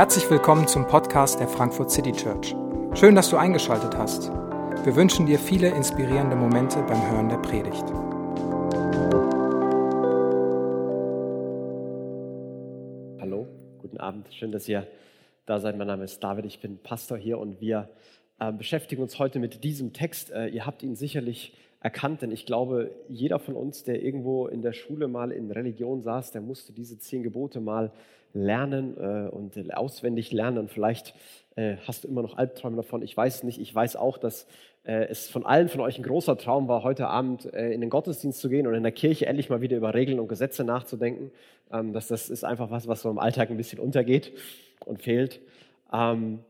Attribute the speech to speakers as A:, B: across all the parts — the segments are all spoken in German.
A: Herzlich willkommen zum Podcast der Frankfurt City Church. Schön, dass du eingeschaltet hast. Wir wünschen dir viele inspirierende Momente beim Hören der Predigt.
B: Hallo, guten Abend. Schön, dass ihr da seid. Mein Name ist David, ich bin Pastor hier und wir äh, beschäftigen uns heute mit diesem Text. Äh, ihr habt ihn sicherlich erkannt, denn ich glaube, jeder von uns, der irgendwo in der Schule mal in Religion saß, der musste diese zehn Gebote mal lernen äh, und auswendig lernen. Und vielleicht äh, hast du immer noch Albträume davon. Ich weiß nicht. Ich weiß auch, dass äh, es von allen von euch ein großer Traum war, heute Abend äh, in den Gottesdienst zu gehen und in der Kirche endlich mal wieder über Regeln und Gesetze nachzudenken. Ähm, dass das ist einfach was, was so im Alltag ein bisschen untergeht und fehlt. Ähm,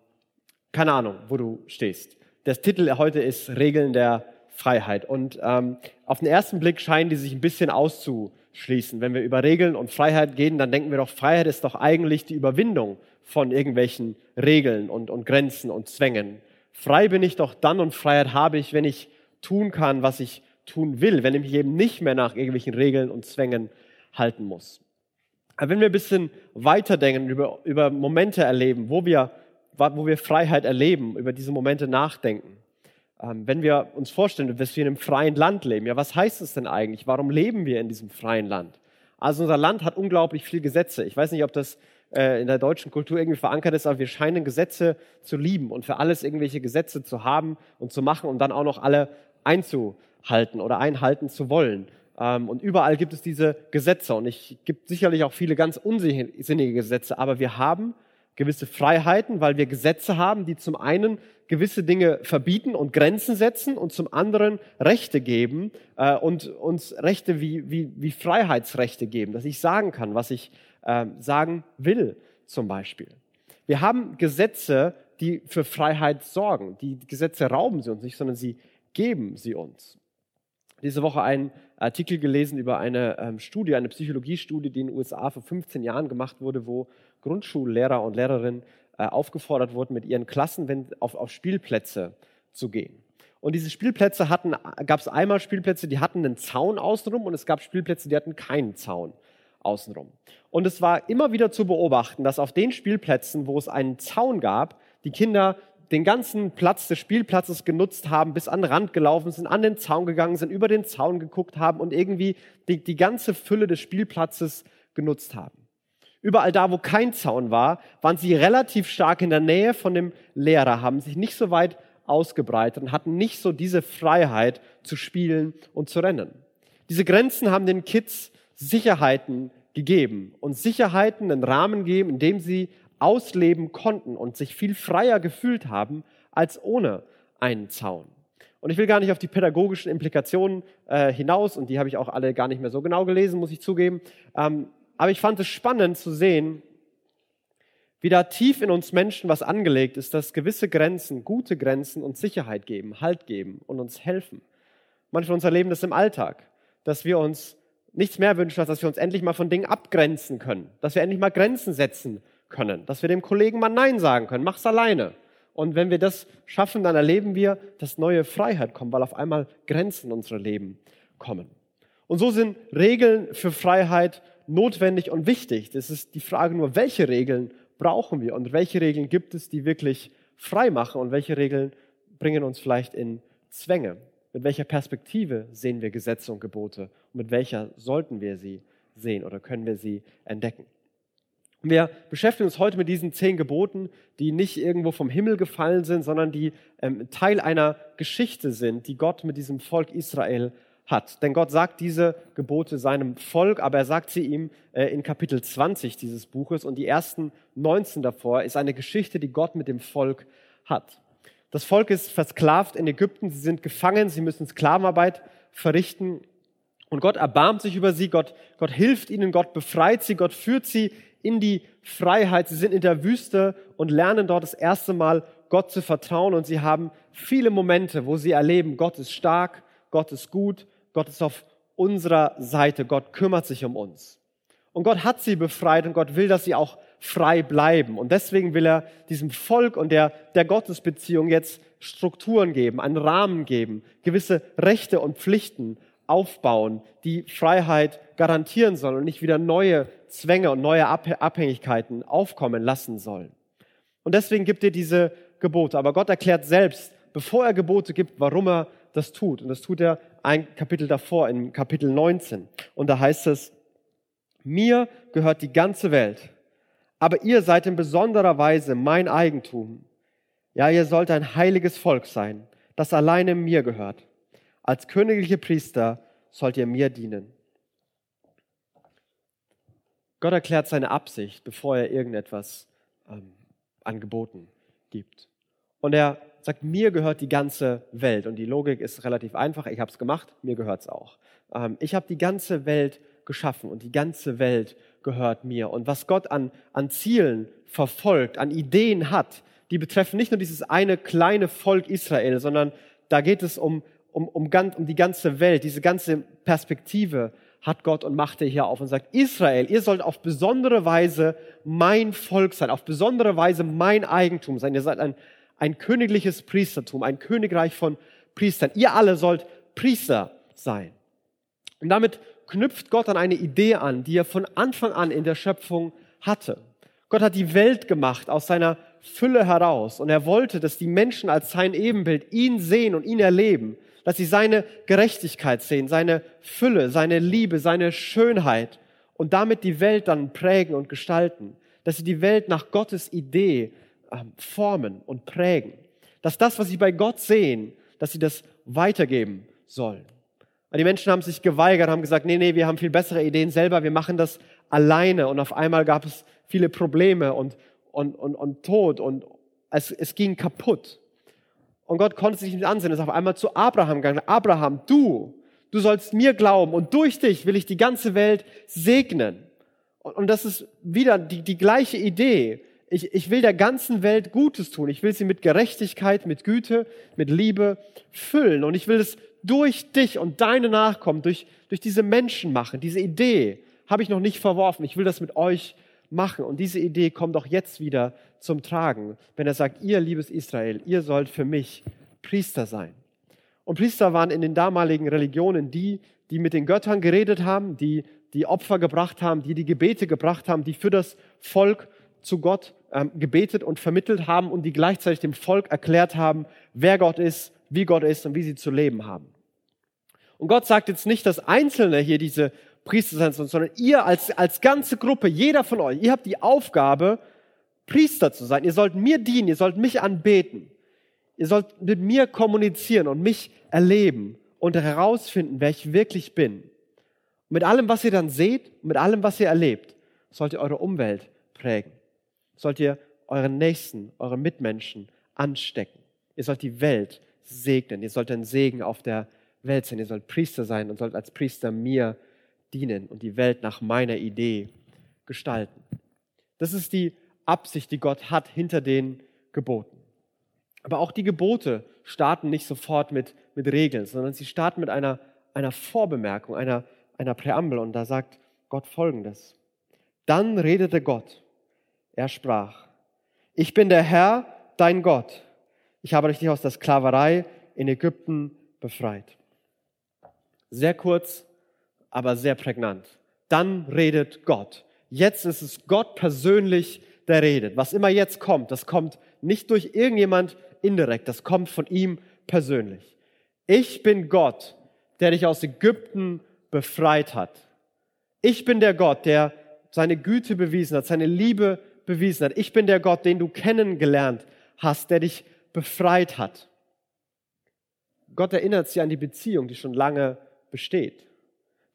B: keine Ahnung, wo du stehst. Der Titel heute ist Regeln der Freiheit. Und ähm, auf den ersten Blick scheinen die sich ein bisschen auszuschließen. Wenn wir über Regeln und Freiheit gehen, dann denken wir doch, Freiheit ist doch eigentlich die Überwindung von irgendwelchen Regeln und, und Grenzen und Zwängen. Frei bin ich doch dann und Freiheit habe ich, wenn ich tun kann, was ich tun will, wenn ich mich eben nicht mehr nach irgendwelchen Regeln und Zwängen halten muss. Aber wenn wir ein bisschen weiterdenken, über, über Momente erleben, wo wir, wo wir Freiheit erleben, über diese Momente nachdenken, wenn wir uns vorstellen, dass wir in einem freien Land leben, ja, was heißt das denn eigentlich? Warum leben wir in diesem freien Land? Also unser Land hat unglaublich viele Gesetze. Ich weiß nicht, ob das äh, in der deutschen Kultur irgendwie verankert ist, aber wir scheinen Gesetze zu lieben und für alles irgendwelche Gesetze zu haben und zu machen und dann auch noch alle einzuhalten oder einhalten zu wollen. Ähm, und überall gibt es diese Gesetze und es gibt sicherlich auch viele ganz unsinnige Gesetze, aber wir haben gewisse Freiheiten, weil wir Gesetze haben, die zum einen gewisse Dinge verbieten und Grenzen setzen und zum anderen Rechte geben äh, und uns Rechte wie, wie, wie Freiheitsrechte geben, dass ich sagen kann, was ich äh, sagen will zum Beispiel. Wir haben Gesetze, die für Freiheit sorgen. Die Gesetze rauben sie uns nicht, sondern sie geben sie uns. Diese Woche einen Artikel gelesen über eine ähm, Studie, eine Psychologiestudie, die in den USA vor 15 Jahren gemacht wurde, wo Grundschullehrer und Lehrerinnen äh, aufgefordert wurden, mit ihren Klassen wenn, auf, auf Spielplätze zu gehen. Und diese Spielplätze hatten, gab es einmal Spielplätze, die hatten einen Zaun außenrum und es gab Spielplätze, die hatten keinen Zaun außenrum. Und es war immer wieder zu beobachten, dass auf den Spielplätzen, wo es einen Zaun gab, die Kinder den ganzen Platz des Spielplatzes genutzt haben, bis an den Rand gelaufen sind, an den Zaun gegangen sind, über den Zaun geguckt haben und irgendwie die, die ganze Fülle des Spielplatzes genutzt haben. Überall da, wo kein Zaun war, waren sie relativ stark in der Nähe von dem Lehrer, haben sich nicht so weit ausgebreitet und hatten nicht so diese Freiheit zu spielen und zu rennen. Diese Grenzen haben den Kids Sicherheiten gegeben und Sicherheiten einen Rahmen gegeben, in dem sie ausleben konnten und sich viel freier gefühlt haben als ohne einen Zaun. Und ich will gar nicht auf die pädagogischen Implikationen äh, hinaus, und die habe ich auch alle gar nicht mehr so genau gelesen, muss ich zugeben. Ähm, aber ich fand es spannend zu sehen, wie da tief in uns Menschen was angelegt ist, dass gewisse Grenzen, gute Grenzen uns Sicherheit geben, Halt geben und uns helfen. Manche von uns erleben das im Alltag, dass wir uns nichts mehr wünschen, als dass wir uns endlich mal von Dingen abgrenzen können, dass wir endlich mal Grenzen setzen können, dass wir dem Kollegen mal Nein sagen können, mach's alleine. Und wenn wir das schaffen, dann erleben wir, dass neue Freiheit kommt, weil auf einmal Grenzen in unsere Leben kommen. Und so sind Regeln für Freiheit notwendig und wichtig. Das ist die Frage nur, welche Regeln brauchen wir und welche Regeln gibt es, die wirklich frei machen und welche Regeln bringen uns vielleicht in Zwänge. Mit welcher Perspektive sehen wir Gesetze und Gebote und mit welcher sollten wir sie sehen oder können wir sie entdecken? Wir beschäftigen uns heute mit diesen zehn Geboten, die nicht irgendwo vom Himmel gefallen sind, sondern die ähm, Teil einer Geschichte sind, die Gott mit diesem Volk Israel hat. Denn Gott sagt diese Gebote seinem Volk, aber er sagt sie ihm äh, in Kapitel 20 dieses Buches. Und die ersten 19 davor ist eine Geschichte, die Gott mit dem Volk hat. Das Volk ist versklavt in Ägypten, sie sind gefangen, sie müssen Sklavenarbeit verrichten. Und Gott erbarmt sich über sie, Gott, Gott hilft ihnen, Gott befreit sie, Gott führt sie in die Freiheit. Sie sind in der Wüste und lernen dort das erste Mal Gott zu vertrauen. Und sie haben viele Momente, wo sie erleben, Gott ist stark, Gott ist gut, Gott ist auf unserer Seite, Gott kümmert sich um uns. Und Gott hat sie befreit und Gott will, dass sie auch frei bleiben. Und deswegen will er diesem Volk und der, der Gottesbeziehung jetzt Strukturen geben, einen Rahmen geben, gewisse Rechte und Pflichten aufbauen, die Freiheit garantieren sollen und nicht wieder neue Zwänge und neue Abhängigkeiten aufkommen lassen sollen. Und deswegen gibt er diese Gebote. Aber Gott erklärt selbst, bevor er Gebote gibt, warum er das tut. Und das tut er ein Kapitel davor, in Kapitel 19. Und da heißt es, mir gehört die ganze Welt, aber ihr seid in besonderer Weise mein Eigentum. Ja, ihr sollt ein heiliges Volk sein, das alleine mir gehört. Als königliche Priester sollt ihr mir dienen. Gott erklärt seine Absicht, bevor er irgendetwas ähm, angeboten gibt. Und er sagt, mir gehört die ganze Welt. Und die Logik ist relativ einfach. Ich habe es gemacht, mir gehört es auch. Ähm, ich habe die ganze Welt geschaffen und die ganze Welt gehört mir. Und was Gott an, an Zielen verfolgt, an Ideen hat, die betreffen nicht nur dieses eine kleine Volk Israel, sondern da geht es um, um, um, ganz, um die ganze Welt, diese ganze Perspektive hat Gott und macht er hier auf und sagt, Israel, ihr sollt auf besondere Weise mein Volk sein, auf besondere Weise mein Eigentum sein. Ihr seid ein, ein königliches Priestertum, ein Königreich von Priestern. Ihr alle sollt Priester sein. Und damit knüpft Gott an eine Idee an, die er von Anfang an in der Schöpfung hatte. Gott hat die Welt gemacht aus seiner Fülle heraus und er wollte, dass die Menschen als sein Ebenbild ihn sehen und ihn erleben dass sie seine Gerechtigkeit sehen, seine Fülle, seine Liebe, seine Schönheit und damit die Welt dann prägen und gestalten, dass sie die Welt nach Gottes Idee formen und prägen, dass das, was sie bei Gott sehen, dass sie das weitergeben sollen. Die Menschen haben sich geweigert, haben gesagt, nee, nee, wir haben viel bessere Ideen selber, wir machen das alleine. Und auf einmal gab es viele Probleme und, und, und, und Tod und es, es ging kaputt. Und Gott konnte sich nicht ansehen, ist auf einmal zu Abraham gegangen. Abraham, du, du sollst mir glauben und durch dich will ich die ganze Welt segnen. Und das ist wieder die, die gleiche Idee. Ich, ich will der ganzen Welt Gutes tun. Ich will sie mit Gerechtigkeit, mit Güte, mit Liebe füllen. Und ich will es durch dich und deine Nachkommen, durch, durch diese Menschen machen. Diese Idee habe ich noch nicht verworfen. Ich will das mit euch machen. Und diese Idee kommt auch jetzt wieder zum Tragen, wenn er sagt, ihr liebes Israel, ihr sollt für mich Priester sein. Und Priester waren in den damaligen Religionen die, die mit den Göttern geredet haben, die die Opfer gebracht haben, die die Gebete gebracht haben, die für das Volk zu Gott ähm, gebetet und vermittelt haben und die gleichzeitig dem Volk erklärt haben, wer Gott ist, wie Gott ist und wie sie zu leben haben. Und Gott sagt jetzt nicht, dass Einzelne hier diese Priester sein sollen, sondern ihr als, als ganze Gruppe, jeder von euch, ihr habt die Aufgabe, Priester zu sein. Ihr sollt mir dienen, ihr sollt mich anbeten. Ihr sollt mit mir kommunizieren und mich erleben und herausfinden, wer ich wirklich bin. Und mit allem, was ihr dann seht, mit allem, was ihr erlebt, sollt ihr eure Umwelt prägen. Sollt ihr euren Nächsten, eure Mitmenschen anstecken. Ihr sollt die Welt segnen. Ihr sollt ein Segen auf der Welt sein. Ihr sollt Priester sein und sollt als Priester mir dienen und die Welt nach meiner Idee gestalten. Das ist die Absicht, die Gott hat hinter den Geboten. Aber auch die Gebote starten nicht sofort mit, mit Regeln, sondern sie starten mit einer, einer Vorbemerkung, einer, einer Präambel. Und da sagt Gott folgendes. Dann redete Gott. Er sprach, ich bin der Herr, dein Gott. Ich habe dich aus der Sklaverei in Ägypten befreit. Sehr kurz, aber sehr prägnant. Dann redet Gott. Jetzt ist es Gott persönlich, der redet. Was immer jetzt kommt, das kommt nicht durch irgendjemand indirekt, das kommt von ihm persönlich. Ich bin Gott, der dich aus Ägypten befreit hat. Ich bin der Gott, der seine Güte bewiesen hat, seine Liebe bewiesen hat. Ich bin der Gott, den du kennengelernt hast, der dich befreit hat. Gott erinnert sie an die Beziehung, die schon lange besteht.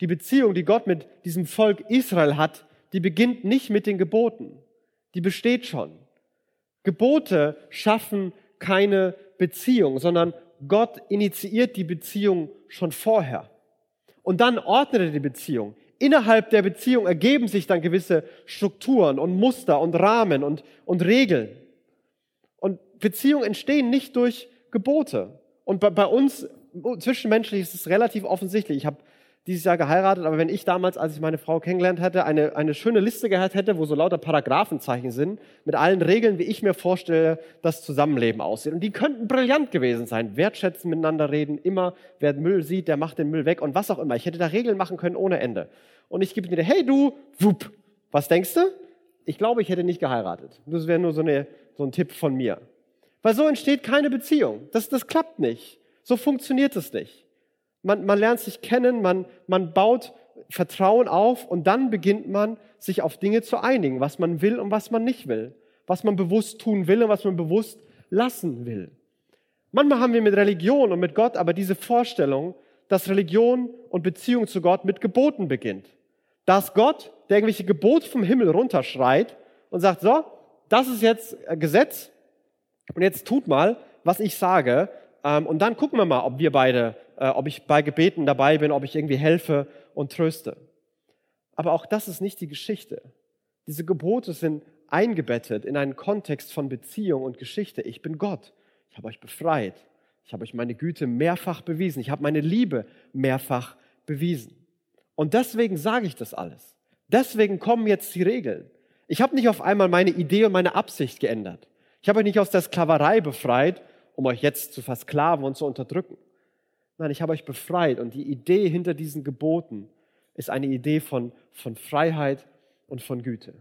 B: Die Beziehung, die Gott mit diesem Volk Israel hat, die beginnt nicht mit den Geboten die besteht schon. Gebote schaffen keine Beziehung, sondern Gott initiiert die Beziehung schon vorher. Und dann ordnet er die Beziehung. Innerhalb der Beziehung ergeben sich dann gewisse Strukturen und Muster und Rahmen und, und Regeln. Und Beziehungen entstehen nicht durch Gebote. Und bei, bei uns zwischenmenschlich ist es relativ offensichtlich. Ich habe dieses Jahr geheiratet, aber wenn ich damals, als ich meine Frau kennengelernt hätte, eine, eine schöne Liste gehabt hätte, wo so lauter Paragraphenzeichen sind, mit allen Regeln, wie ich mir vorstelle, das Zusammenleben aussieht. Und die könnten brillant gewesen sein. Wertschätzen, miteinander reden, immer, wer Müll sieht, der macht den Müll weg und was auch immer. Ich hätte da Regeln machen können ohne Ende. Und ich gebe mir, hey du, wupp, was denkst du? Ich glaube, ich hätte nicht geheiratet. Das wäre nur so eine so ein Tipp von mir. Weil so entsteht keine Beziehung. Das, das klappt nicht. So funktioniert es nicht. Man, man lernt sich kennen, man, man baut Vertrauen auf und dann beginnt man, sich auf Dinge zu einigen, was man will und was man nicht will, was man bewusst tun will und was man bewusst lassen will. Manchmal haben wir mit Religion und mit Gott aber diese Vorstellung, dass Religion und Beziehung zu Gott mit Geboten beginnt. Dass Gott, der irgendwelche Gebote vom Himmel runterschreit und sagt, so, das ist jetzt Gesetz und jetzt tut mal, was ich sage ähm, und dann gucken wir mal, ob wir beide, äh, ob ich bei Gebeten dabei bin, ob ich irgendwie helfe und tröste. Aber auch das ist nicht die Geschichte. Diese Gebote sind eingebettet in einen Kontext von Beziehung und Geschichte. Ich bin Gott. Ich habe euch befreit. Ich habe euch meine Güte mehrfach bewiesen. Ich habe meine Liebe mehrfach bewiesen. Und deswegen sage ich das alles. Deswegen kommen jetzt die Regeln. Ich habe nicht auf einmal meine Idee und meine Absicht geändert. Ich habe euch nicht aus der Sklaverei befreit, um euch jetzt zu versklaven und zu unterdrücken. Nein, ich habe euch befreit und die Idee hinter diesen Geboten ist eine Idee von, von Freiheit und von Güte.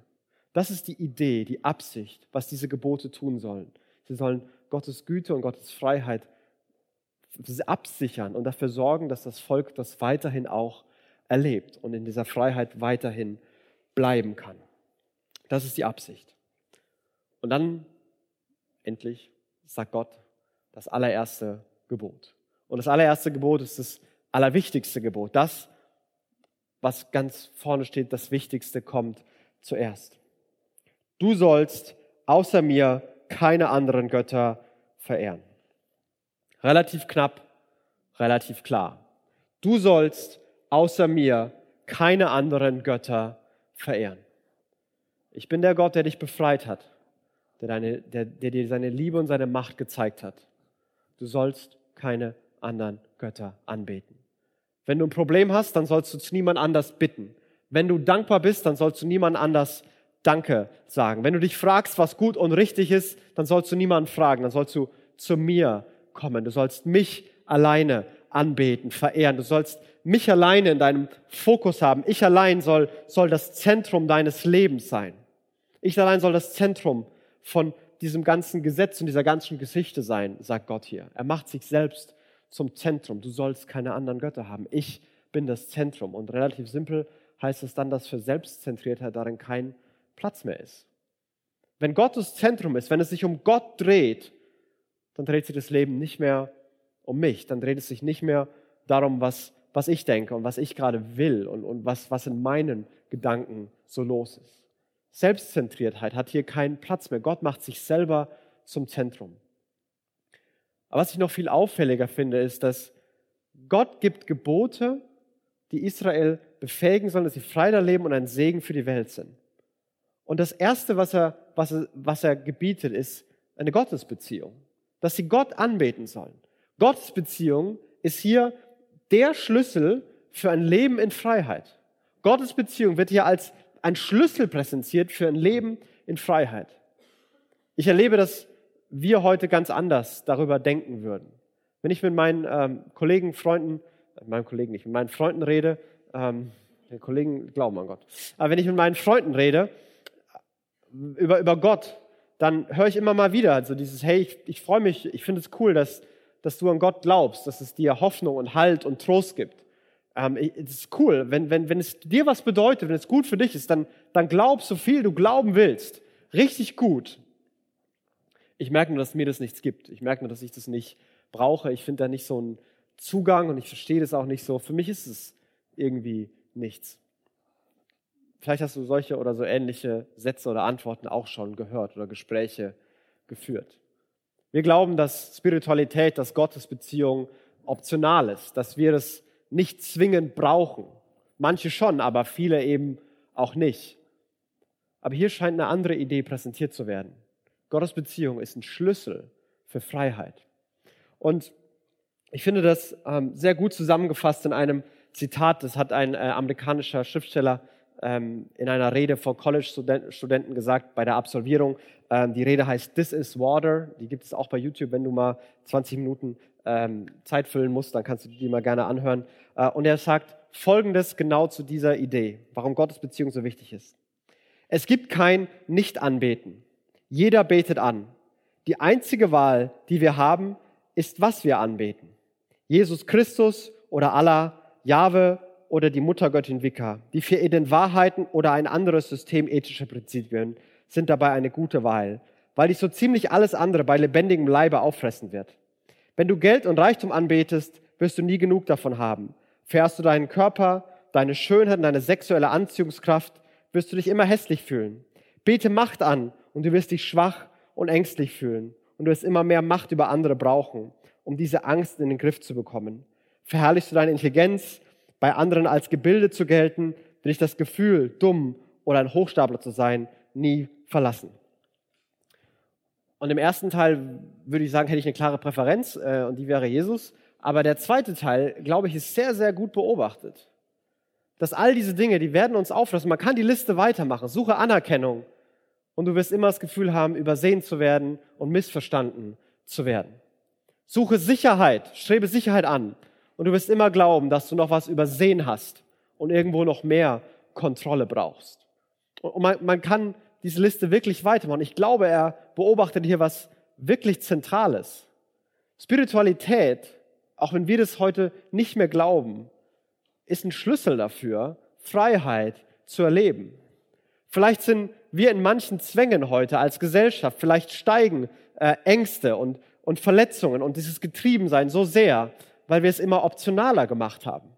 B: Das ist die Idee, die Absicht, was diese Gebote tun sollen. Sie sollen Gottes Güte und Gottes Freiheit absichern und dafür sorgen, dass das Volk das weiterhin auch erlebt und in dieser Freiheit weiterhin bleiben kann. Das ist die Absicht. Und dann endlich sagt Gott das allererste Gebot. Und das allererste Gebot ist das allerwichtigste Gebot. Das, was ganz vorne steht, das Wichtigste kommt zuerst. Du sollst außer mir keine anderen Götter verehren. Relativ knapp, relativ klar. Du sollst außer mir keine anderen Götter verehren. Ich bin der Gott, der dich befreit hat, der, deine, der, der dir seine Liebe und seine Macht gezeigt hat. Du sollst keine anderen Götter anbeten. Wenn du ein Problem hast, dann sollst du zu niemand anders bitten. Wenn du dankbar bist, dann sollst du niemand anders Danke sagen. Wenn du dich fragst, was gut und richtig ist, dann sollst du niemanden fragen, dann sollst du zu mir kommen. Du sollst mich alleine anbeten, verehren. Du sollst mich alleine in deinem Fokus haben. Ich allein soll, soll das Zentrum deines Lebens sein. Ich allein soll das Zentrum von diesem ganzen Gesetz und dieser ganzen Geschichte sein, sagt Gott hier. Er macht sich selbst zum Zentrum. Du sollst keine anderen Götter haben. Ich bin das Zentrum. Und relativ simpel heißt es dann, dass für Selbstzentriertheit darin kein Platz mehr ist. Wenn Gott das Zentrum ist, wenn es sich um Gott dreht, dann dreht sich das Leben nicht mehr um mich, dann dreht es sich nicht mehr darum, was, was ich denke und was ich gerade will und, und was, was in meinen Gedanken so los ist. Selbstzentriertheit hat hier keinen Platz mehr. Gott macht sich selber zum Zentrum. Aber was ich noch viel auffälliger finde, ist, dass Gott gibt Gebote, die Israel befähigen sollen, dass sie frei da leben und ein Segen für die Welt sind. Und das Erste, was er, was er, was er gebietet, ist eine Gottesbeziehung, dass sie Gott anbeten sollen. Gottesbeziehung ist hier der Schlüssel für ein Leben in Freiheit. Gottesbeziehung wird hier als ein Schlüssel präsentiert für ein Leben in Freiheit. Ich erlebe, dass wir heute ganz anders darüber denken würden. Wenn ich mit meinen ähm, Kollegen, Freunden, äh, meinen Kollegen nicht, mit meinen Freunden rede, ähm, Kollegen glauben an Gott, aber wenn ich mit meinen Freunden rede, über, über Gott, dann höre ich immer mal wieder so dieses, hey, ich, ich freue mich, ich finde es cool, dass, dass du an Gott glaubst, dass es dir Hoffnung und Halt und Trost gibt. Ähm, es ist cool, wenn, wenn, wenn es dir was bedeutet, wenn es gut für dich ist, dann, dann glaub so viel du glauben willst. Richtig gut. Ich merke nur, dass mir das nichts gibt. Ich merke nur, dass ich das nicht brauche. Ich finde da nicht so einen Zugang und ich verstehe das auch nicht so. Für mich ist es irgendwie nichts. Vielleicht hast du solche oder so ähnliche Sätze oder Antworten auch schon gehört oder Gespräche geführt. Wir glauben, dass Spiritualität, dass Gottesbeziehung optional ist, dass wir es nicht zwingend brauchen. Manche schon, aber viele eben auch nicht. Aber hier scheint eine andere Idee präsentiert zu werden. Gottesbeziehung ist ein Schlüssel für Freiheit. Und ich finde das ähm, sehr gut zusammengefasst in einem Zitat, das hat ein äh, amerikanischer Schriftsteller ähm, in einer Rede vor College-Studenten gesagt bei der Absolvierung. Ähm, die Rede heißt This is Water. Die gibt es auch bei YouTube, wenn du mal 20 Minuten ähm, Zeit füllen musst, dann kannst du die mal gerne anhören. Äh, und er sagt Folgendes genau zu dieser Idee, warum Gottes Beziehung so wichtig ist. Es gibt kein Nicht-Anbeten. Jeder betet an. Die einzige Wahl, die wir haben, ist, was wir anbeten. Jesus Christus oder Allah, Jahwe oder die Muttergöttin Wicca. Die vier Eden Wahrheiten oder ein anderes System ethischer Prinzipien sind dabei eine gute Wahl, weil dich so ziemlich alles andere bei lebendigem Leibe auffressen wird. Wenn du Geld und Reichtum anbetest, wirst du nie genug davon haben. Fährst du deinen Körper, deine Schönheit und deine sexuelle Anziehungskraft, wirst du dich immer hässlich fühlen. Bete Macht an und du wirst dich schwach und ängstlich fühlen und du wirst immer mehr Macht über andere brauchen, um diese Angst in den Griff zu bekommen. Verherrlichst du deine Intelligenz, bei anderen als gebildet zu gelten, will ich das Gefühl, dumm oder ein Hochstapler zu sein, nie verlassen. Und im ersten Teil würde ich sagen, hätte ich eine klare Präferenz äh, und die wäre Jesus. Aber der zweite Teil, glaube ich, ist sehr, sehr gut beobachtet. Dass all diese Dinge, die werden uns auflassen. Man kann die Liste weitermachen. Suche Anerkennung und du wirst immer das Gefühl haben, übersehen zu werden und missverstanden zu werden. Suche Sicherheit, strebe Sicherheit an und du wirst immer glauben, dass du noch was übersehen hast und irgendwo noch mehr Kontrolle brauchst. Und man, man kann diese Liste wirklich weitermachen. Ich glaube, er beobachtet hier was wirklich Zentrales. Spiritualität, auch wenn wir das heute nicht mehr glauben, ist ein Schlüssel dafür, Freiheit zu erleben. Vielleicht sind wir in manchen Zwängen heute als Gesellschaft, vielleicht steigen äh, Ängste und, und Verletzungen und dieses Getriebensein so sehr, weil wir es immer optionaler gemacht haben.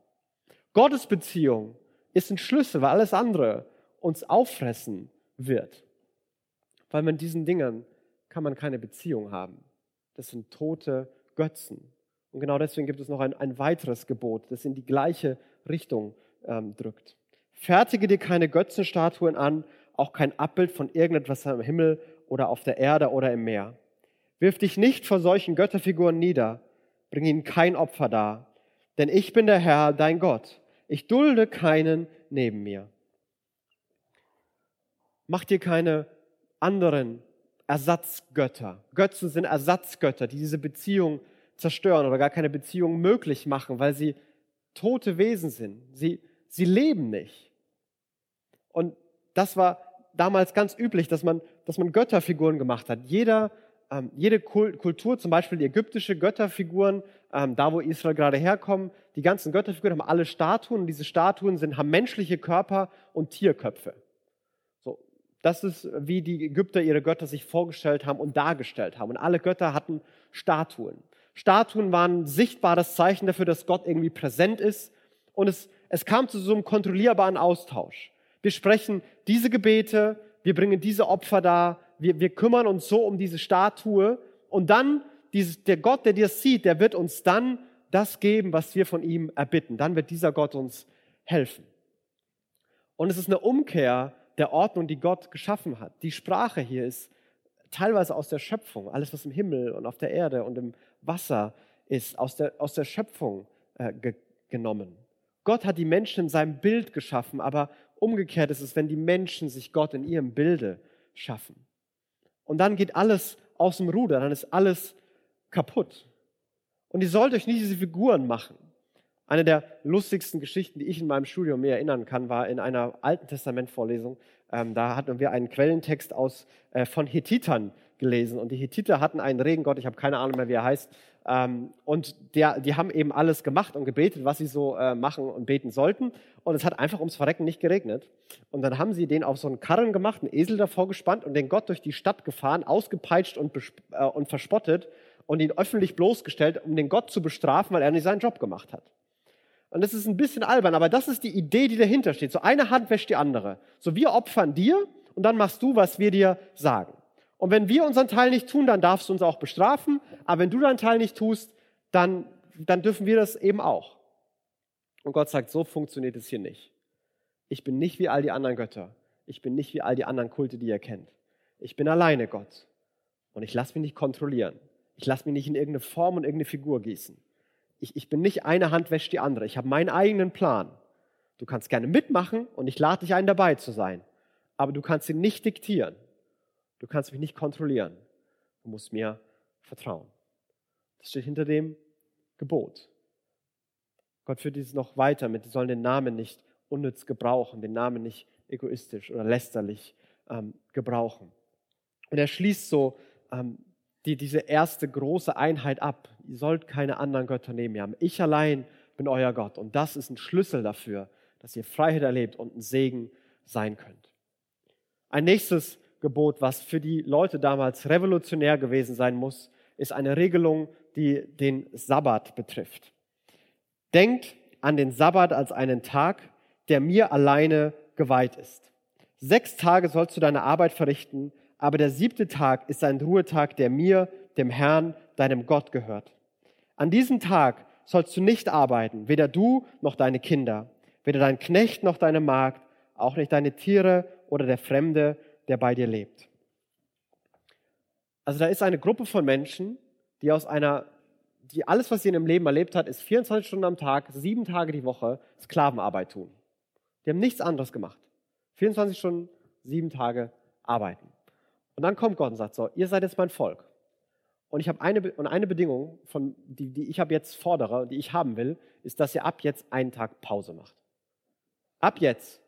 B: Gottes Beziehung ist ein Schlüssel, weil alles andere uns auffressen wird. Weil mit diesen Dingen kann man keine Beziehung haben. Das sind tote Götzen. Und genau deswegen gibt es noch ein, ein weiteres Gebot, das in die gleiche Richtung ähm, drückt. Fertige dir keine Götzenstatuen an, auch kein Abbild von irgendetwas am Himmel oder auf der Erde oder im Meer. Wirf dich nicht vor solchen Götterfiguren nieder, bring ihnen kein Opfer dar, denn ich bin der Herr, dein Gott. Ich dulde keinen neben mir. Mach dir keine anderen Ersatzgötter. Götzen sind Ersatzgötter, die diese Beziehung zerstören oder gar keine Beziehung möglich machen, weil sie tote Wesen sind. Sie, sie leben nicht. Und das war damals ganz üblich, dass man, dass man Götterfiguren gemacht hat. Jeder, ähm, jede Kultur, zum Beispiel die ägyptische Götterfiguren, ähm, da wo Israel gerade herkommt, die ganzen Götterfiguren haben alle Statuen und diese Statuen sind, haben menschliche Körper und Tierköpfe. Das ist, wie die Ägypter ihre Götter sich vorgestellt haben und dargestellt haben. Und alle Götter hatten Statuen. Statuen waren ein sichtbares Zeichen dafür, dass Gott irgendwie präsent ist. Und es, es kam zu so einem kontrollierbaren Austausch. Wir sprechen diese Gebete, wir bringen diese Opfer dar, wir, wir kümmern uns so um diese Statue. Und dann, dieses, der Gott, der dir sieht, der wird uns dann das geben, was wir von ihm erbitten. Dann wird dieser Gott uns helfen. Und es ist eine Umkehr der Ordnung, die Gott geschaffen hat. Die Sprache hier ist teilweise aus der Schöpfung, alles was im Himmel und auf der Erde und im Wasser ist, aus der, aus der Schöpfung äh, ge genommen. Gott hat die Menschen in seinem Bild geschaffen, aber umgekehrt ist es, wenn die Menschen sich Gott in ihrem Bilde schaffen. Und dann geht alles aus dem Ruder, dann ist alles kaputt. Und ihr sollt euch nicht diese Figuren machen. Eine der lustigsten Geschichten, die ich in meinem Studium mir erinnern kann, war in einer Alten Testament-Vorlesung. Ähm, da hatten wir einen Quellentext aus, äh, von Hethitern gelesen. Und die Hethiter hatten einen Regengott, ich habe keine Ahnung mehr, wie er heißt. Ähm, und der, die haben eben alles gemacht und gebetet, was sie so äh, machen und beten sollten. Und es hat einfach ums Verrecken nicht geregnet. Und dann haben sie den auf so einen Karren gemacht, einen Esel davor gespannt und den Gott durch die Stadt gefahren, ausgepeitscht und, äh, und verspottet und ihn öffentlich bloßgestellt, um den Gott zu bestrafen, weil er nicht seinen Job gemacht hat. Und das ist ein bisschen albern, aber das ist die Idee, die dahinter steht. So eine Hand wäscht die andere. So wir opfern dir und dann machst du, was wir dir sagen. Und wenn wir unseren Teil nicht tun, dann darfst du uns auch bestrafen. Aber wenn du deinen Teil nicht tust, dann, dann dürfen wir das eben auch. Und Gott sagt, so funktioniert es hier nicht. Ich bin nicht wie all die anderen Götter. Ich bin nicht wie all die anderen Kulte, die ihr kennt. Ich bin alleine Gott. Und ich lasse mich nicht kontrollieren. Ich lasse mich nicht in irgendeine Form und irgendeine Figur gießen ich, ich bin nicht eine Hand wäscht die andere. Ich habe meinen eigenen Plan. Du kannst gerne mitmachen und ich lade dich ein, dabei zu sein. Aber du kannst ihn nicht diktieren. Du kannst mich nicht kontrollieren. Du musst mir vertrauen. Das steht hinter dem Gebot. Gott führt dieses noch weiter mit, sie sollen den Namen nicht unnütz gebrauchen, den Namen nicht egoistisch oder lästerlich ähm, gebrauchen. Und er schließt so ähm, die, diese erste große Einheit ab. Ihr sollt keine anderen Götter neben mir haben. Ich allein bin euer Gott. Und das ist ein Schlüssel dafür, dass ihr Freiheit erlebt und ein Segen sein könnt. Ein nächstes Gebot, was für die Leute damals revolutionär gewesen sein muss, ist eine Regelung, die den Sabbat betrifft. Denkt an den Sabbat als einen Tag, der mir alleine geweiht ist. Sechs Tage sollst du deine Arbeit verrichten, aber der siebte Tag ist ein Ruhetag, der mir, dem Herrn, deinem Gott gehört. An diesem Tag sollst du nicht arbeiten, weder du noch deine Kinder, weder dein Knecht noch deine Magd, auch nicht deine Tiere oder der Fremde, der bei dir lebt. Also da ist eine Gruppe von Menschen, die aus einer, die alles, was sie in ihrem Leben erlebt hat, ist 24 Stunden am Tag, sieben Tage die Woche Sklavenarbeit tun. Die haben nichts anderes gemacht. 24 Stunden, sieben Tage arbeiten. Und dann kommt Gott und sagt so, ihr seid jetzt mein Volk. Und ich habe eine, und eine Bedingung, von, die, die ich habe jetzt fordere, die ich haben will, ist, dass ihr ab jetzt einen Tag Pause macht. Ab jetzt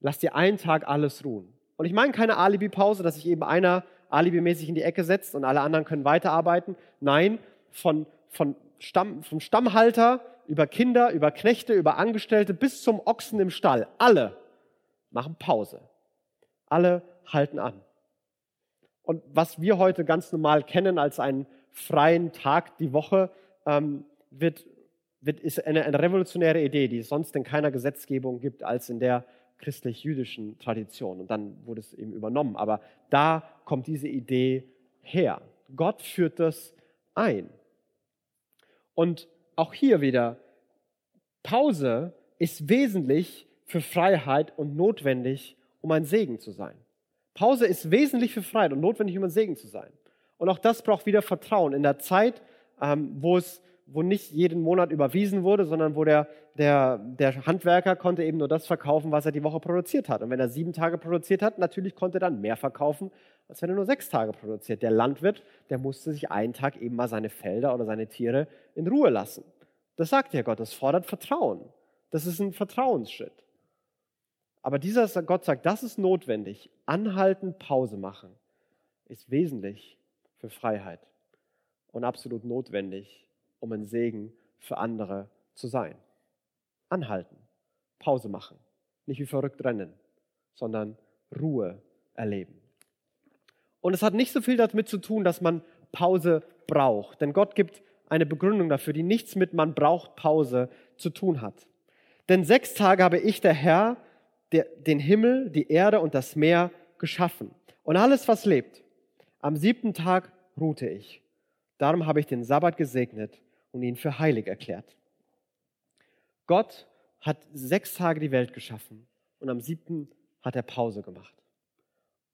B: lasst ihr einen Tag alles ruhen. Und ich meine keine Alibi-Pause, dass sich eben einer alibimäßig in die Ecke setzt und alle anderen können weiterarbeiten. Nein, von, von Stamm, vom Stammhalter über Kinder, über Knechte, über Angestellte bis zum Ochsen im Stall. Alle machen Pause. Alle halten an. Und was wir heute ganz normal kennen als einen freien Tag die Woche, ähm, wird, wird, ist eine, eine revolutionäre Idee, die es sonst in keiner Gesetzgebung gibt, als in der christlich-jüdischen Tradition. Und dann wurde es eben übernommen. Aber da kommt diese Idee her. Gott führt das ein. Und auch hier wieder, Pause ist wesentlich für Freiheit und notwendig, um ein Segen zu sein. Pause ist wesentlich für Freiheit und notwendig, um ein Segen zu sein. Und auch das braucht wieder Vertrauen. In der Zeit, ähm, wo es wo nicht jeden Monat überwiesen wurde, sondern wo der, der, der Handwerker konnte eben nur das verkaufen, was er die Woche produziert hat. Und wenn er sieben Tage produziert hat, natürlich konnte er dann mehr verkaufen, als wenn er nur sechs Tage produziert. Der Landwirt, der musste sich einen Tag eben mal seine Felder oder seine Tiere in Ruhe lassen. Das sagt ja Gott, das fordert Vertrauen. Das ist ein Vertrauensschritt. Aber dieser Gott sagt, das ist notwendig. Anhalten, Pause machen ist wesentlich für Freiheit und absolut notwendig um ein Segen für andere zu sein. Anhalten, Pause machen, nicht wie verrückt rennen, sondern Ruhe erleben. Und es hat nicht so viel damit zu tun, dass man Pause braucht, denn Gott gibt eine Begründung dafür, die nichts mit man braucht Pause zu tun hat. Denn sechs Tage habe ich, der Herr, der, den Himmel, die Erde und das Meer geschaffen und alles, was lebt. Am siebten Tag ruhte ich. Darum habe ich den Sabbat gesegnet und ihn für heilig erklärt. Gott hat sechs Tage die Welt geschaffen und am siebten hat er Pause gemacht.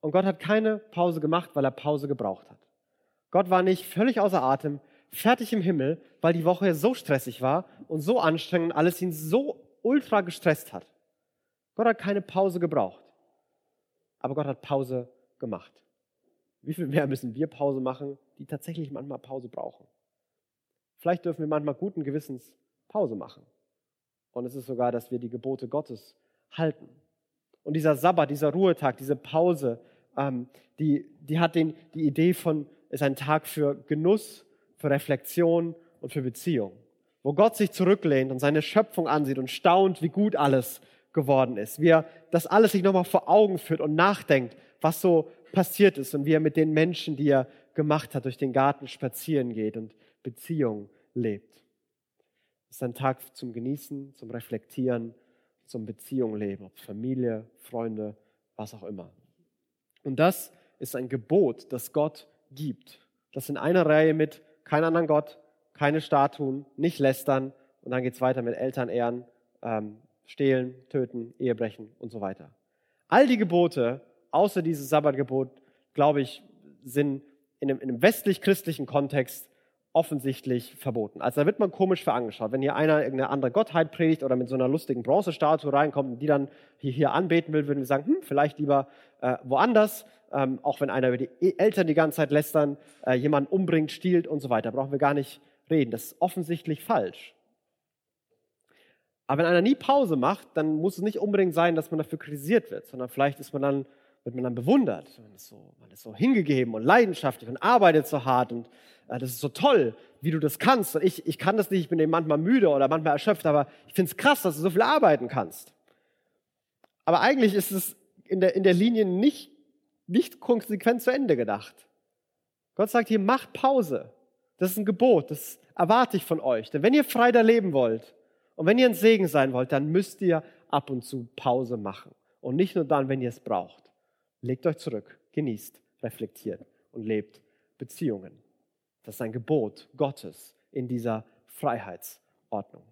B: Und Gott hat keine Pause gemacht, weil er Pause gebraucht hat. Gott war nicht völlig außer Atem, fertig im Himmel, weil die Woche so stressig war und so anstrengend alles ihn so ultra gestresst hat. Gott hat keine Pause gebraucht. Aber Gott hat Pause gemacht. Wie viel mehr müssen wir Pause machen, die tatsächlich manchmal Pause brauchen? Vielleicht dürfen wir manchmal guten Gewissens Pause machen. Und es ist sogar, dass wir die Gebote Gottes halten. Und dieser Sabbat, dieser Ruhetag, diese Pause, ähm, die, die hat den, die Idee von, ist ein Tag für Genuss, für Reflexion und für Beziehung. Wo Gott sich zurücklehnt und seine Schöpfung ansieht und staunt, wie gut alles geworden ist. Wie er das alles sich nochmal vor Augen führt und nachdenkt, was so passiert ist und wie er mit den Menschen, die er gemacht hat, durch den Garten spazieren geht und Beziehung lebt. Es ist ein Tag zum Genießen, zum Reflektieren, zum Beziehung leben, ob Familie, Freunde, was auch immer. Und das ist ein Gebot, das Gott gibt. Das in einer Reihe mit kein anderen Gott, keine Statuen, nicht lästern und dann geht es weiter mit Eltern ehren, ähm, stehlen, töten, Ehebrechen und so weiter. All die Gebote, außer dieses Sabbatgebot, glaube ich, sind in einem, in einem westlich-christlichen Kontext offensichtlich verboten. Also da wird man komisch für angeschaut. Wenn hier einer irgendeine andere Gottheit predigt oder mit so einer lustigen Bronzestatue reinkommt und die dann hier, hier anbeten will, würden wir sagen, hm, vielleicht lieber äh, woanders. Ähm, auch wenn einer über die e-, Eltern die ganze Zeit lästern, äh, jemanden umbringt, stiehlt und so weiter, brauchen wir gar nicht reden. Das ist offensichtlich falsch. Aber wenn einer nie Pause macht, dann muss es nicht unbedingt sein, dass man dafür kritisiert wird, sondern vielleicht ist man dann wird man dann bewundert. Man ist, so, man ist so hingegeben und leidenschaftlich und arbeitet so hart und äh, das ist so toll, wie du das kannst. Und ich, ich kann das nicht, ich bin eben manchmal müde oder manchmal erschöpft, aber ich finde es krass, dass du so viel arbeiten kannst. Aber eigentlich ist es in der, in der Linie nicht, nicht konsequent zu Ende gedacht. Gott sagt hier, macht Pause. Das ist ein Gebot, das erwarte ich von euch. Denn wenn ihr frei da leben wollt und wenn ihr ein Segen sein wollt, dann müsst ihr ab und zu Pause machen. Und nicht nur dann, wenn ihr es braucht. Legt euch zurück, genießt, reflektiert und lebt Beziehungen. Das ist ein Gebot Gottes in dieser Freiheitsordnung.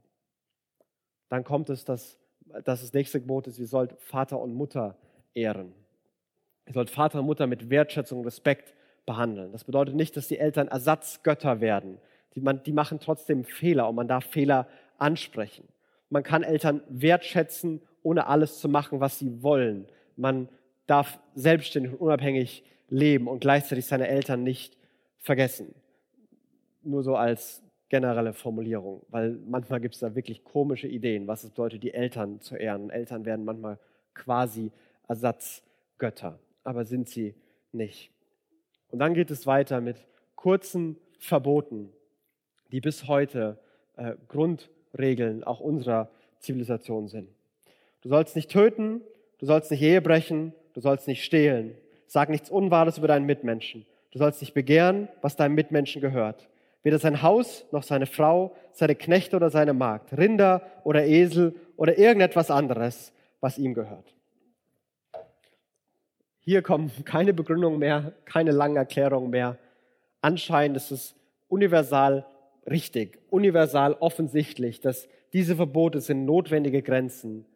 B: Dann kommt es, dass, dass das nächste Gebot ist, ihr sollt Vater und Mutter ehren. Ihr sollt Vater und Mutter mit Wertschätzung und Respekt behandeln. Das bedeutet nicht, dass die Eltern Ersatzgötter werden. Die, man, die machen trotzdem Fehler und man darf Fehler ansprechen. Man kann Eltern wertschätzen, ohne alles zu machen, was sie wollen. Man darf selbstständig und unabhängig leben und gleichzeitig seine Eltern nicht vergessen. Nur so als generelle Formulierung, weil manchmal gibt es da wirklich komische Ideen, was es bedeutet, die Eltern zu ehren. Eltern werden manchmal quasi Ersatzgötter, aber sind sie nicht. Und dann geht es weiter mit kurzen Verboten, die bis heute äh, Grundregeln auch unserer Zivilisation sind. Du sollst nicht töten, du sollst nicht Ehe brechen, du sollst nicht stehlen. Sag nichts Unwahres über deinen Mitmenschen. Du sollst nicht begehren, was deinem Mitmenschen gehört. Weder sein Haus noch seine Frau, seine Knechte oder seine Magd, Rinder oder Esel oder irgendetwas anderes, was ihm gehört. Hier kommen keine Begründungen mehr, keine langen Erklärungen mehr. Anscheinend ist es universal richtig, universal offensichtlich, dass diese Verbote sind notwendige Grenzen,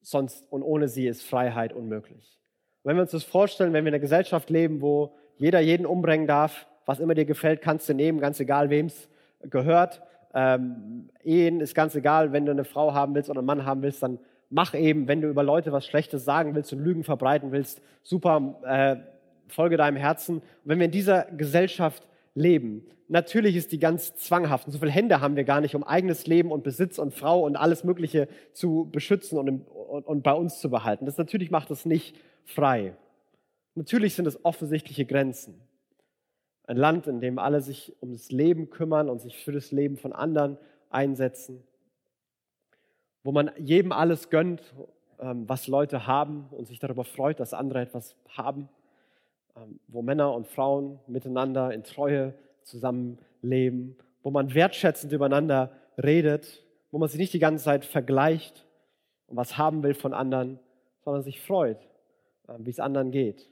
B: sonst und ohne sie ist Freiheit unmöglich. Wenn wir uns das vorstellen, wenn wir in einer Gesellschaft leben, wo jeder jeden umbringen darf, was immer dir gefällt, kannst du nehmen, ganz egal wem es gehört. Ähm, Ehen ist ganz egal, wenn du eine Frau haben willst oder einen Mann haben willst, dann mach eben, wenn du über Leute was Schlechtes sagen willst und Lügen verbreiten willst, super, äh, folge deinem Herzen. Und wenn wir in dieser Gesellschaft leben, natürlich ist die ganz zwanghaft. Und so viele Hände haben wir gar nicht, um eigenes Leben und Besitz und Frau und alles Mögliche zu beschützen und, und, und bei uns zu behalten. Das natürlich macht es nicht frei. Natürlich sind es offensichtliche Grenzen. Ein Land, in dem alle sich ums Leben kümmern und sich für das Leben von anderen einsetzen wo man jedem alles gönnt, ähm, was Leute haben und sich darüber freut, dass andere etwas haben, ähm, wo Männer und Frauen miteinander in Treue zusammenleben, wo man wertschätzend übereinander redet, wo man sich nicht die ganze Zeit vergleicht und was haben will von anderen, sondern sich freut, wie es anderen geht.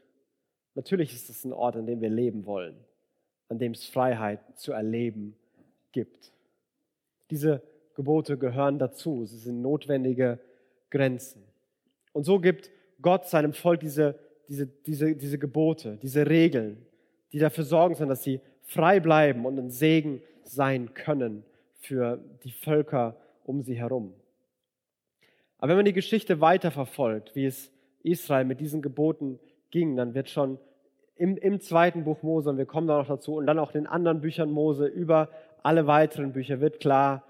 B: Natürlich ist es ein Ort, an dem wir leben wollen, an dem es Freiheit zu erleben gibt. Diese Gebote gehören dazu. Sie sind notwendige Grenzen. Und so gibt Gott seinem Volk diese, diese, diese, diese Gebote, diese Regeln, die dafür sorgen sollen, dass sie frei bleiben und ein Segen sein können für die Völker um sie herum. Aber wenn man die Geschichte weiterverfolgt, wie es Israel mit diesen Geboten ging, dann wird schon im, im zweiten Buch Mose, und wir kommen da noch dazu, und dann auch in den anderen Büchern Mose, über alle weiteren Bücher wird klar,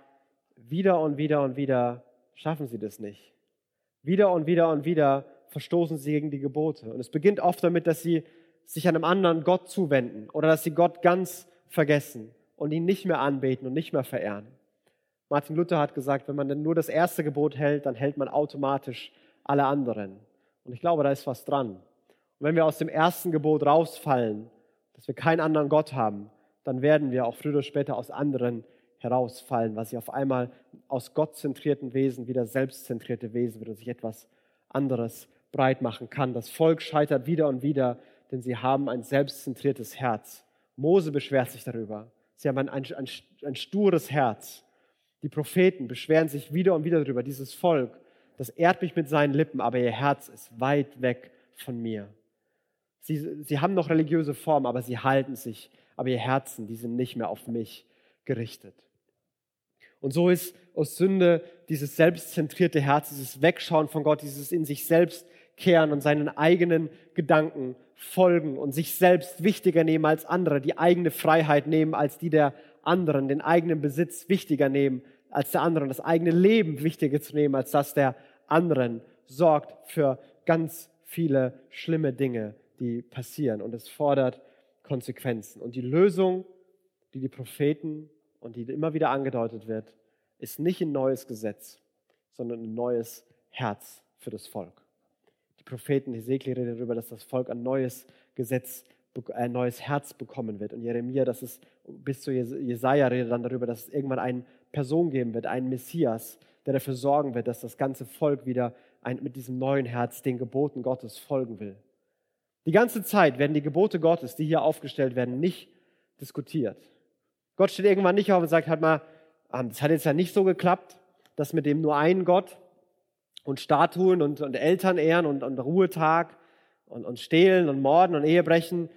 B: wieder und wieder und wieder schaffen sie das nicht. Wieder und wieder und wieder verstoßen sie gegen die Gebote. Und es beginnt oft damit, dass sie sich einem anderen Gott zuwenden oder dass sie Gott ganz vergessen und ihn nicht mehr anbeten und nicht mehr verehren. Martin Luther hat gesagt, wenn man denn nur das erste Gebot hält, dann hält man automatisch alle anderen. Und ich glaube, da ist was dran. Und wenn wir aus dem ersten Gebot rausfallen, dass wir keinen anderen Gott haben, dann werden wir auch früher oder später aus anderen herausfallen, weil sie auf einmal aus gottzentrierten Wesen wieder selbstzentrierte Wesen wird und sich etwas anderes breit machen kann. Das Volk scheitert wieder und wieder, denn sie haben ein selbstzentriertes Herz. Mose beschwert sich darüber. Sie haben ein, ein, ein stures Herz. Die Propheten beschweren sich wieder und wieder darüber. Dieses Volk, das ehrt mich mit seinen Lippen, aber ihr Herz ist weit weg von mir. Sie, sie haben noch religiöse Form, aber sie halten sich, aber ihr Herzen, die sind nicht mehr auf mich gerichtet. Und so ist aus Sünde dieses selbstzentrierte Herz, dieses Wegschauen von Gott, dieses in sich selbst kehren und seinen eigenen Gedanken folgen und sich selbst wichtiger nehmen als andere, die eigene Freiheit nehmen als die der anderen, den eigenen Besitz wichtiger nehmen als der anderen, das eigene Leben wichtiger zu nehmen als das der anderen, sorgt für ganz viele schlimme Dinge, die passieren und es fordert Konsequenzen. Und die Lösung, die die Propheten und die immer wieder angedeutet wird, ist nicht ein neues Gesetz, sondern ein neues Herz für das Volk. Die Propheten, Hesekiel redet darüber, dass das Volk ein neues Gesetz, ein neues Herz bekommen wird. Und Jeremia, das ist bis zu Jesaja redet dann darüber, dass es irgendwann eine Person geben wird, einen Messias, der dafür sorgen wird, dass das ganze Volk wieder ein, mit diesem neuen Herz den Geboten Gottes folgen will. Die ganze Zeit werden die Gebote Gottes, die hier aufgestellt werden, nicht diskutiert. Gott steht irgendwann nicht auf und sagt, halt mal, ah, das hat jetzt ja nicht so geklappt, dass mit dem nur einen Gott und Statuen und, und Eltern ehren und, und Ruhetag und, und Stehlen und Morden und Ehebrechen,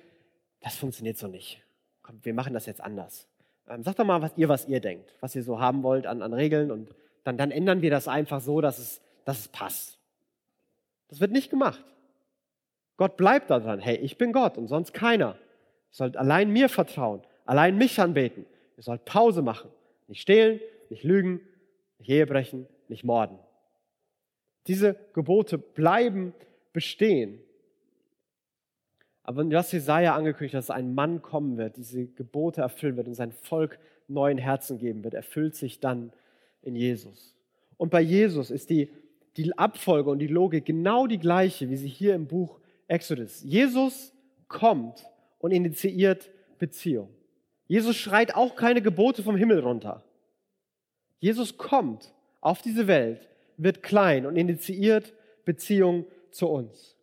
B: das funktioniert so nicht. Komm, wir machen das jetzt anders. Ähm, sagt doch mal, was ihr, was ihr denkt, was ihr so haben wollt an, an Regeln und dann, dann ändern wir das einfach so, dass es, dass es passt. Das wird nicht gemacht. Gott bleibt daran. Hey, ich bin Gott und sonst keiner. Ihr sollt allein mir vertrauen, allein mich anbeten. Ihr sollt Pause machen. Nicht stehlen, nicht lügen, nicht Ehebrechen, nicht morden. Diese Gebote bleiben bestehen. Aber hast Jesaja angekündigt, dass ein Mann kommen wird, diese Gebote erfüllen wird und sein Volk neuen Herzen geben wird, erfüllt sich dann in Jesus. Und bei Jesus ist die, die Abfolge und die Logik genau die gleiche, wie sie hier im Buch Exodus. Jesus kommt und initiiert Beziehung. Jesus schreit auch keine Gebote vom Himmel runter. Jesus kommt auf diese Welt, wird klein und initiiert Beziehung zu uns.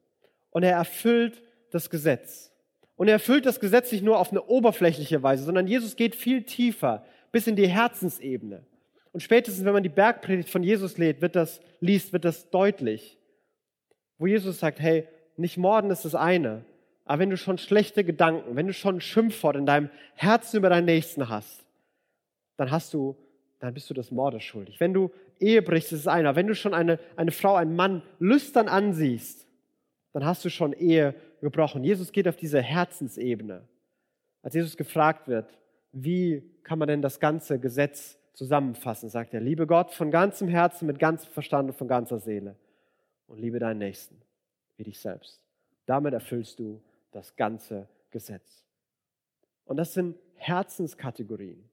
B: Und er erfüllt das Gesetz. Und er erfüllt das Gesetz nicht nur auf eine oberflächliche Weise, sondern Jesus geht viel tiefer, bis in die Herzensebene. Und spätestens, wenn man die Bergpredigt von Jesus liest, wird das, liest, wird das deutlich. Wo Jesus sagt, hey, nicht morden ist das eine, aber wenn du schon schlechte Gedanken, wenn du schon ein Schimpfwort in deinem Herzen über deinen Nächsten hast, dann hast du, dann bist du das Mordes schuldig. Wenn du Ehe brichst, ist es einer. Wenn du schon eine, eine Frau, einen Mann lüstern ansiehst, dann hast du schon Ehe gebrochen. Jesus geht auf diese Herzensebene. Als Jesus gefragt wird, wie kann man denn das ganze Gesetz zusammenfassen, sagt er, liebe Gott von ganzem Herzen, mit ganzem Verstand und von ganzer Seele und liebe deinen Nächsten wie dich selbst. Damit erfüllst du das ganze Gesetz. Und das sind Herzenskategorien,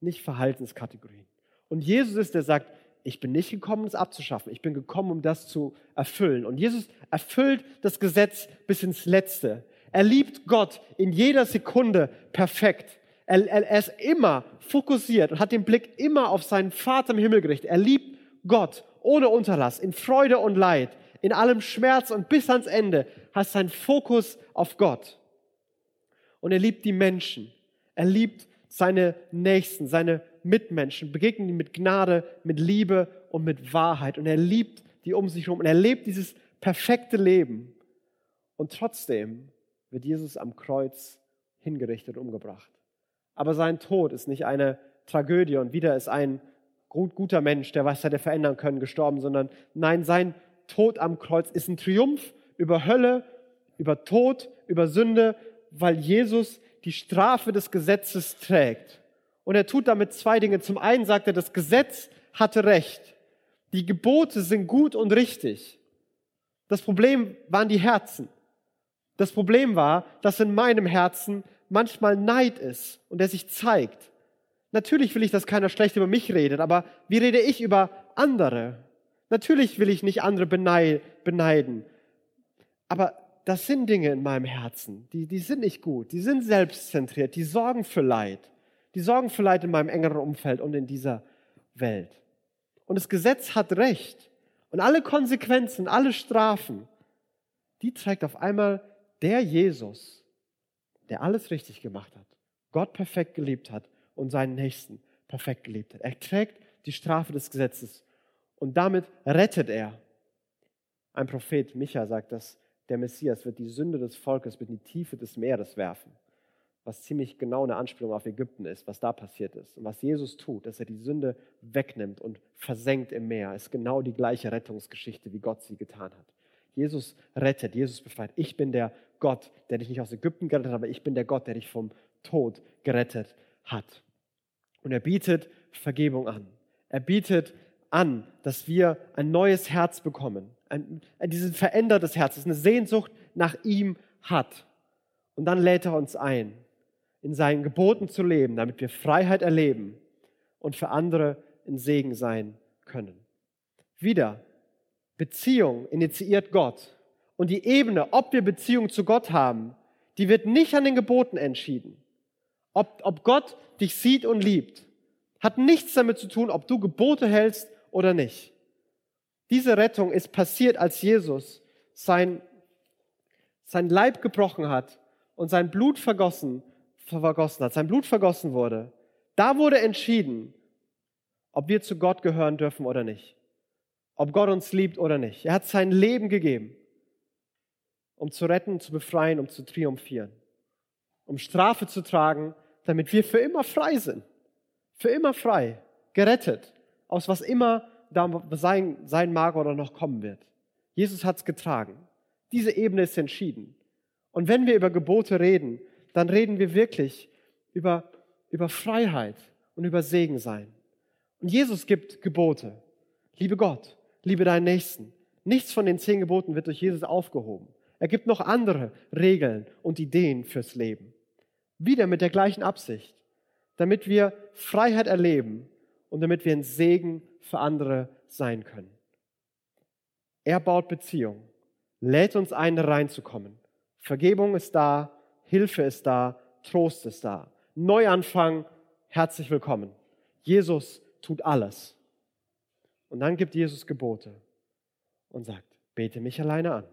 B: nicht Verhaltenskategorien. Und Jesus ist, der sagt, ich bin nicht gekommen, es abzuschaffen. Ich bin gekommen, um das zu erfüllen. Und Jesus erfüllt das Gesetz bis ins Letzte. Er liebt Gott in jeder Sekunde perfekt. Er, er, er, ist immer fokussiert und hat den Blick immer auf seinen Vater im Himmel gerichtet. Er liebt Gott ohne Unterlass, in Freude und Leid, in allem Schmerz und bis ans Ende hat sein Fokus auf Gott. Und er liebt die Menschen. Er liebt seine Nächsten, seine Mitmenschen, begegnen ihm mit Gnade, mit Liebe und mit Wahrheit. Und er liebt die um sich herum. Und er lebt dieses perfekte Leben. Und trotzdem wird Jesus am Kreuz hingerichtet, umgebracht. Aber sein Tod ist nicht eine Tragödie und wieder ist ein gut, guter Mensch, der was hätte verändern können, gestorben, sondern nein, sein Tod am Kreuz ist ein Triumph über Hölle, über Tod, über Sünde, weil Jesus die Strafe des Gesetzes trägt. Und er tut damit zwei Dinge. Zum einen sagt er, das Gesetz hatte Recht. Die Gebote sind gut und richtig. Das Problem waren die Herzen. Das Problem war, dass in meinem Herzen manchmal Neid ist und der sich zeigt. Natürlich will ich, dass keiner schlecht über mich redet, aber wie rede ich über andere? Natürlich will ich nicht andere beneiden. Aber das sind Dinge in meinem Herzen, die, die sind nicht gut, die sind selbstzentriert, die sorgen für Leid. Die sorgen für Leid in meinem engeren Umfeld und in dieser Welt. Und das Gesetz hat Recht. Und alle Konsequenzen, alle Strafen, die trägt auf einmal der Jesus, der alles richtig gemacht hat, Gott perfekt geliebt hat und seinen Nächsten perfekt geliebt hat. Er trägt die Strafe des Gesetzes und damit rettet er. Ein Prophet, Micha, sagt, dass der Messias wird die Sünde des Volkes mit in die Tiefe des Meeres werfen was ziemlich genau eine Anspielung auf Ägypten ist, was da passiert ist. Und was Jesus tut, dass er die Sünde wegnimmt und versenkt im Meer, ist genau die gleiche Rettungsgeschichte, wie Gott sie getan hat. Jesus rettet, Jesus befreit. Ich bin der Gott, der dich nicht aus Ägypten gerettet hat, aber ich bin der Gott, der dich vom Tod gerettet hat. Und er bietet Vergebung an. Er bietet an, dass wir ein neues Herz bekommen. ein, ein, dieses verändertes Herz, das eine Sehnsucht nach ihm hat. Und dann lädt er uns ein, in seinen Geboten zu leben, damit wir Freiheit erleben und für andere ein Segen sein können. Wieder, Beziehung initiiert Gott. Und die Ebene, ob wir Beziehung zu Gott haben, die wird nicht an den Geboten entschieden. Ob, ob Gott dich sieht und liebt, hat nichts damit zu tun, ob du Gebote hältst oder nicht. Diese Rettung ist passiert, als Jesus sein, sein Leib gebrochen hat und sein Blut vergossen, vergossen hat, sein Blut vergossen wurde. Da wurde entschieden, ob wir zu Gott gehören dürfen oder nicht. Ob Gott uns liebt oder nicht. Er hat sein Leben gegeben, um zu retten, zu befreien, um zu triumphieren. Um Strafe zu tragen, damit wir für immer frei sind. Für immer frei. Gerettet. Aus was immer da sein, sein mag oder noch kommen wird. Jesus hat es getragen. Diese Ebene ist entschieden. Und wenn wir über Gebote reden, dann reden wir wirklich über, über Freiheit und über Segen sein. Und Jesus gibt Gebote. Liebe Gott, liebe deinen Nächsten. Nichts von den zehn Geboten wird durch Jesus aufgehoben. Er gibt noch andere Regeln und Ideen fürs Leben. Wieder mit der gleichen Absicht, damit wir Freiheit erleben und damit wir ein Segen für andere sein können. Er baut Beziehung, lädt uns ein, reinzukommen. Vergebung ist da, Hilfe ist da, Trost ist da. Neuanfang, herzlich willkommen. Jesus tut alles. Und dann gibt Jesus Gebote und sagt, bete mich alleine an,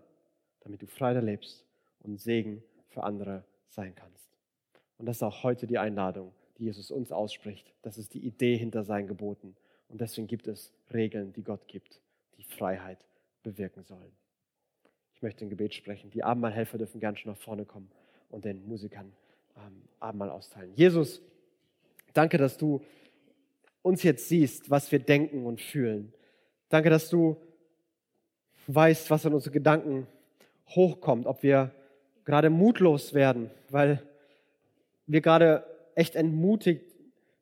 B: damit du frei lebst und Segen für andere sein kannst. Und das ist auch heute die Einladung, die Jesus uns ausspricht. Das ist die Idee hinter seinen Geboten. Und deswegen gibt es Regeln, die Gott gibt, die Freiheit bewirken sollen. Ich möchte ein Gebet sprechen. Die Abendmahlhelfer dürfen gern schon nach vorne kommen und den Musikern ähm, Abendmahl austeilen. Jesus, danke, dass du uns jetzt siehst, was wir denken und fühlen. Danke, dass du weißt, was an unsere Gedanken hochkommt, ob wir gerade mutlos werden, weil wir gerade echt entmutigt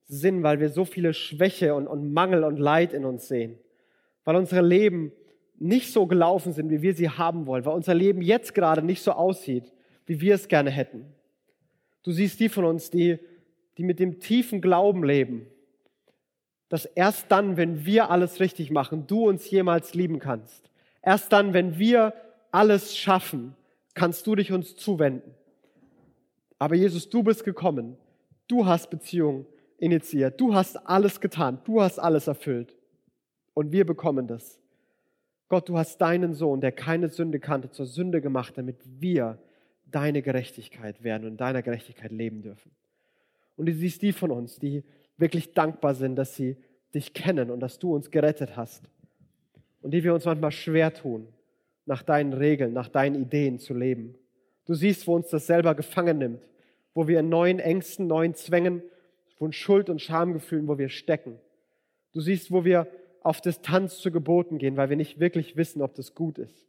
B: sind, weil wir so viele Schwäche und, und Mangel und Leid in uns sehen, weil unsere Leben nicht so gelaufen sind, wie wir sie haben wollen, weil unser Leben jetzt gerade nicht so aussieht, wie wir es gerne hätten. Du siehst die von uns, die, die mit dem tiefen Glauben leben, dass erst dann, wenn wir alles richtig machen, du uns jemals lieben kannst. Erst dann, wenn wir alles schaffen, kannst du dich uns zuwenden. Aber Jesus, du bist gekommen. Du hast Beziehung initiiert. Du hast alles getan. Du hast alles erfüllt. Und wir bekommen das. Gott, du hast deinen Sohn, der keine Sünde kannte, zur Sünde gemacht, damit wir deine Gerechtigkeit werden und deiner Gerechtigkeit leben dürfen. Und du siehst die von uns, die wirklich dankbar sind, dass sie dich kennen und dass du uns gerettet hast. Und die wir uns manchmal schwer tun, nach deinen Regeln, nach deinen Ideen zu leben. Du siehst, wo uns das selber gefangen nimmt, wo wir in neuen Ängsten, neuen Zwängen, von Schuld und Schamgefühlen, wo wir stecken. Du siehst, wo wir auf Distanz zu Geboten gehen, weil wir nicht wirklich wissen, ob das gut ist.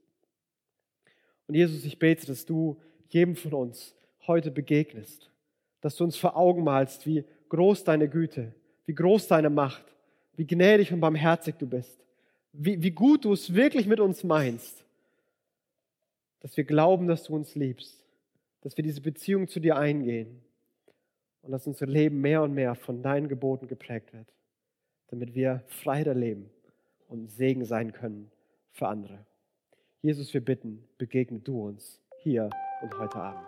B: Und Jesus, ich bete, dass du jedem von uns heute begegnest, dass du uns vor Augen malst, wie groß deine Güte, wie groß deine Macht, wie gnädig und barmherzig du bist, wie, wie gut du es wirklich mit uns meinst, dass wir glauben, dass du uns liebst, dass wir diese Beziehung zu dir eingehen und dass unser Leben mehr und mehr von deinen Geboten geprägt wird, damit wir Freiheit erleben und Segen sein können für andere. Jesus, wir bitten, begegne du uns hier und heute Abend.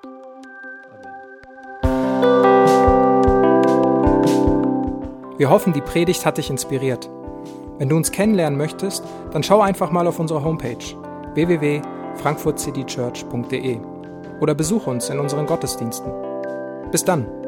A: Wir hoffen, die Predigt hat dich inspiriert. Wenn du uns kennenlernen möchtest, dann schau einfach mal auf unsere Homepage www.frankfurtcitychurch.de oder besuche uns in unseren Gottesdiensten. Bis dann!